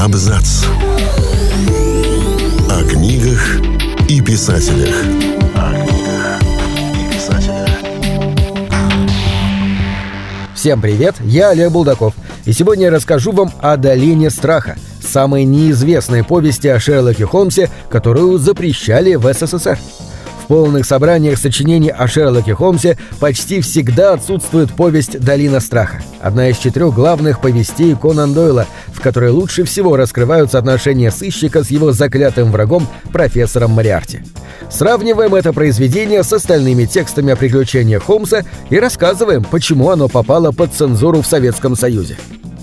Абзац. О книгах и писателях. О книгах и писателях. Всем привет, я Олег Булдаков, и сегодня я расскажу вам о «Долине страха», самой неизвестной повести о Шерлоке Холмсе, которую запрещали в СССР полных собраниях сочинений о Шерлоке Холмсе почти всегда отсутствует повесть «Долина страха», одна из четырех главных повестей Конан Дойла, в которой лучше всего раскрываются отношения сыщика с его заклятым врагом профессором Мариарти. Сравниваем это произведение с остальными текстами о приключениях Холмса и рассказываем, почему оно попало под цензуру в Советском Союзе.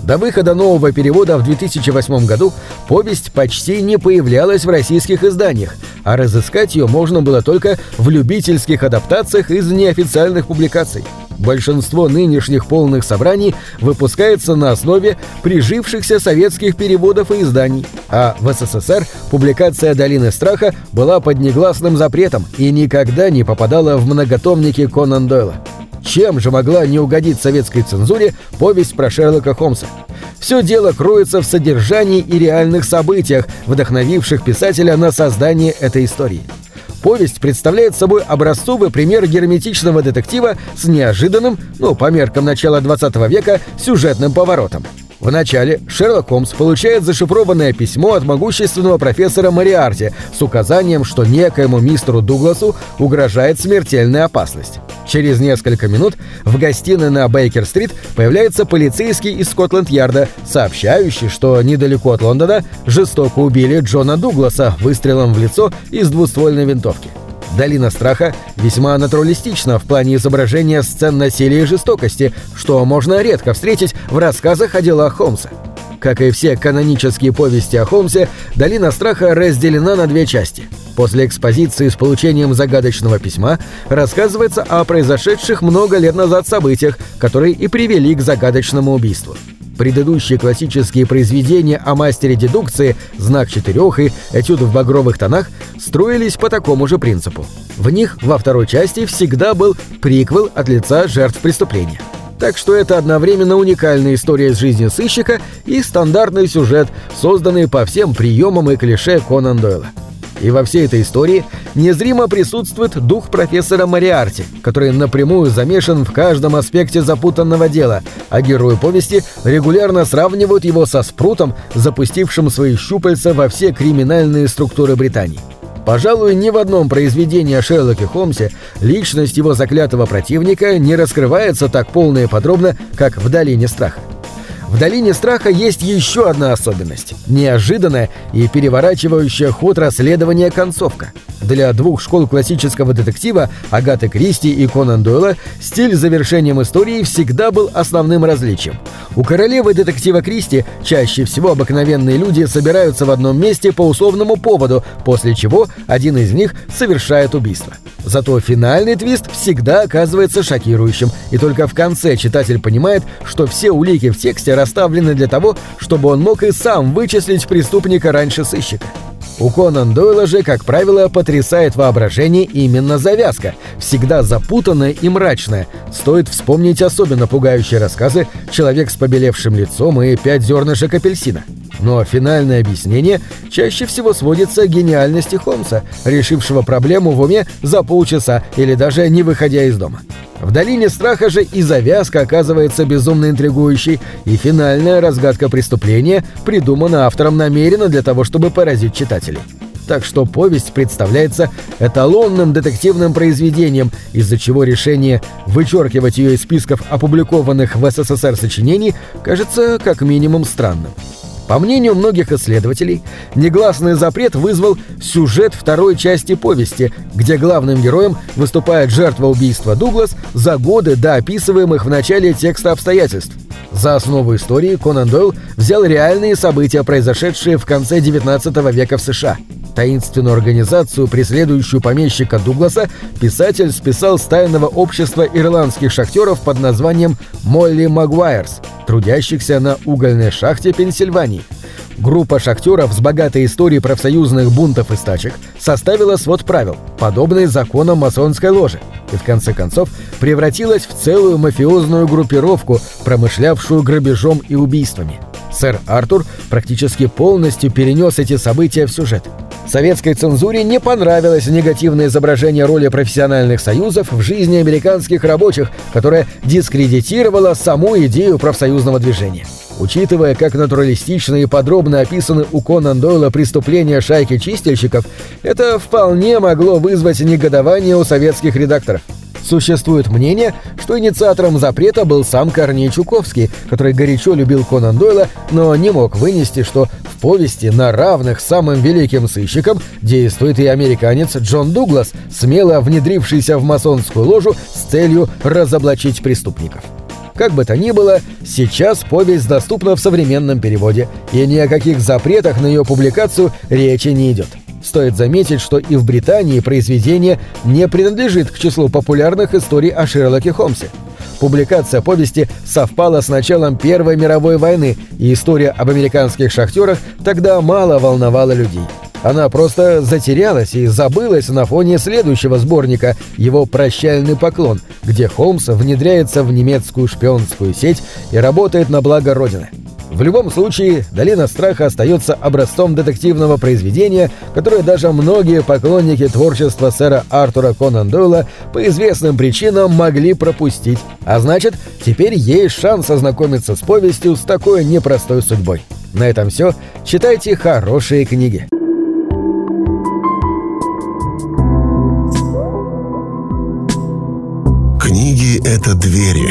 До выхода нового перевода в 2008 году повесть почти не появлялась в российских изданиях, а разыскать ее можно было только в любительских адаптациях из неофициальных публикаций. Большинство нынешних полных собраний выпускается на основе прижившихся советских переводов и изданий, а в СССР публикация «Долины страха» была под негласным запретом и никогда не попадала в многотомники Конан Дойла. Чем же могла не угодить советской цензуре повесть про Шерлока Холмса? Все дело кроется в содержании и реальных событиях, вдохновивших писателя на создание этой истории. Повесть представляет собой образцовый пример герметичного детектива с неожиданным, ну, по меркам начала 20 века, сюжетным поворотом – в начале Шерлок Холмс получает зашифрованное письмо от могущественного профессора Мариарти с указанием, что некоему мистеру Дугласу угрожает смертельная опасность. Через несколько минут в гостиной на Бейкер-стрит появляется полицейский из Скотланд-Ярда, сообщающий, что недалеко от Лондона жестоко убили Джона Дугласа выстрелом в лицо из двуствольной винтовки. «Долина страха» весьма натуралистична в плане изображения сцен насилия и жестокости, что можно редко встретить в рассказах о делах Холмса. Как и все канонические повести о Холмсе, «Долина страха» разделена на две части. После экспозиции с получением загадочного письма рассказывается о произошедших много лет назад событиях, которые и привели к загадочному убийству. Предыдущие классические произведения о мастере дедукции «Знак четырех» и «Этюд в багровых тонах» строились по такому же принципу. В них во второй части всегда был приквел от лица жертв преступления. Так что это одновременно уникальная история из жизни сыщика и стандартный сюжет, созданный по всем приемам и клише Конан Дойла. И во всей этой истории незримо присутствует дух профессора Мариарти, который напрямую замешан в каждом аспекте запутанного дела, а герои повести регулярно сравнивают его со Спрутом, запустившим свои щупальца во все криминальные структуры Британии. Пожалуй, ни в одном произведении о Шерлоке Холмсе личность его заклятого противника не раскрывается так полно и подробно, как в «Долине страха». В «Долине страха» есть еще одна особенность – неожиданная и переворачивающая ход расследования концовка. Для двух школ классического детектива Агаты Кристи и Конан Дойла стиль с завершением истории всегда был основным различием. У королевы детектива Кристи чаще всего обыкновенные люди собираются в одном месте по условному поводу, после чего один из них совершает убийство. Зато финальный твист всегда оказывается шокирующим, и только в конце читатель понимает, что все улики в тексте расставлены для того, чтобы он мог и сам вычислить преступника раньше сыщика. У Конан Дойла же, как правило, потрясает воображение именно завязка, всегда запутанная и мрачная. Стоит вспомнить особенно пугающие рассказы «Человек с побелевшим лицом» и «Пять зернышек апельсина». Но финальное объяснение чаще всего сводится к гениальности Холмса, решившего проблему в уме за полчаса или даже не выходя из дома. В долине страха же и завязка оказывается безумно интригующей, и финальная разгадка преступления придумана автором намеренно для того, чтобы поразить читателей. Так что повесть представляется эталонным детективным произведением, из-за чего решение вычеркивать ее из списков опубликованных в СССР сочинений кажется как минимум странным. По мнению многих исследователей, негласный запрет вызвал сюжет второй части повести, где главным героем выступает жертва убийства Дуглас за годы до описываемых в начале текста обстоятельств. За основу истории Конан Дойл взял реальные события, произошедшие в конце XIX века в США. Таинственную организацию, преследующую помещика Дугласа, писатель списал с тайного общества ирландских шахтеров под названием «Молли Магуайрс», трудящихся на угольной шахте Пенсильвании. Группа шахтеров с богатой историей профсоюзных бунтов и стачек составила свод правил, подобный законам масонской ложи, и в конце концов превратилась в целую мафиозную группировку, промышлявшую грабежом и убийствами. Сэр Артур практически полностью перенес эти события в сюжет. Советской цензуре не понравилось негативное изображение роли профессиональных союзов в жизни американских рабочих, которое дискредитировало саму идею профсоюзного движения. Учитывая, как натуралистично и подробно описаны у Конан Дойла преступления шайки чистильщиков, это вполне могло вызвать негодование у советских редакторов. Существует мнение, что инициатором запрета был сам Корней Чуковский, который горячо любил Конан Дойла, но не мог вынести, что в повести на равных самым великим сыщикам действует и американец Джон Дуглас, смело внедрившийся в масонскую ложу с целью разоблачить преступников. Как бы то ни было, сейчас повесть доступна в современном переводе, и ни о каких запретах на ее публикацию речи не идет. Стоит заметить, что и в Британии произведение не принадлежит к числу популярных историй о Шерлоке Холмсе. Публикация повести совпала с началом Первой мировой войны, и история об американских шахтерах тогда мало волновала людей. Она просто затерялась и забылась на фоне следующего сборника, его «Прощальный поклон», где Холмс внедряется в немецкую шпионскую сеть и работает на благо Родины. В любом случае, «Долина страха» остается образцом детективного произведения, которое даже многие поклонники творчества сэра Артура Конан Дойла по известным причинам могли пропустить. А значит, теперь есть шанс ознакомиться с повестью с такой непростой судьбой. На этом все. Читайте хорошие книги. Книги — это двери